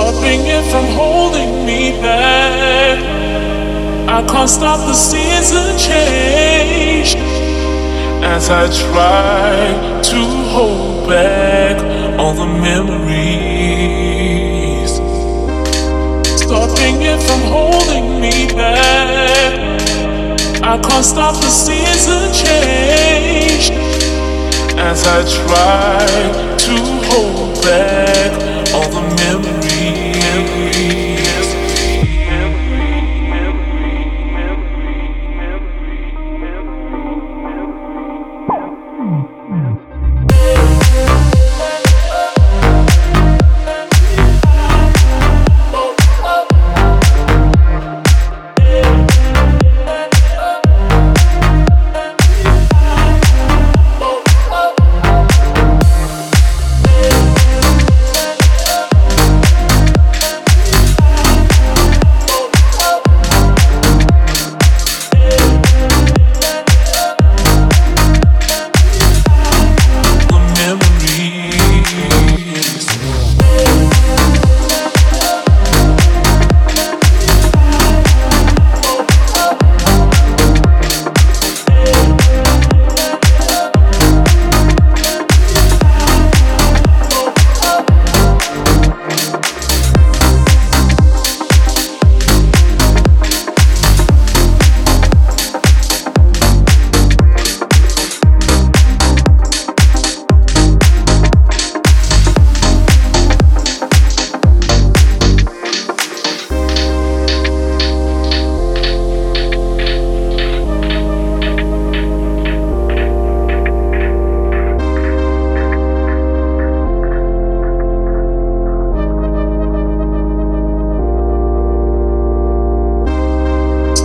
stopping it from holding me back. I can't stop the season change as I try to hold back all the memories. Stopping it from holding me back. I can't stop the season change as I try to hold back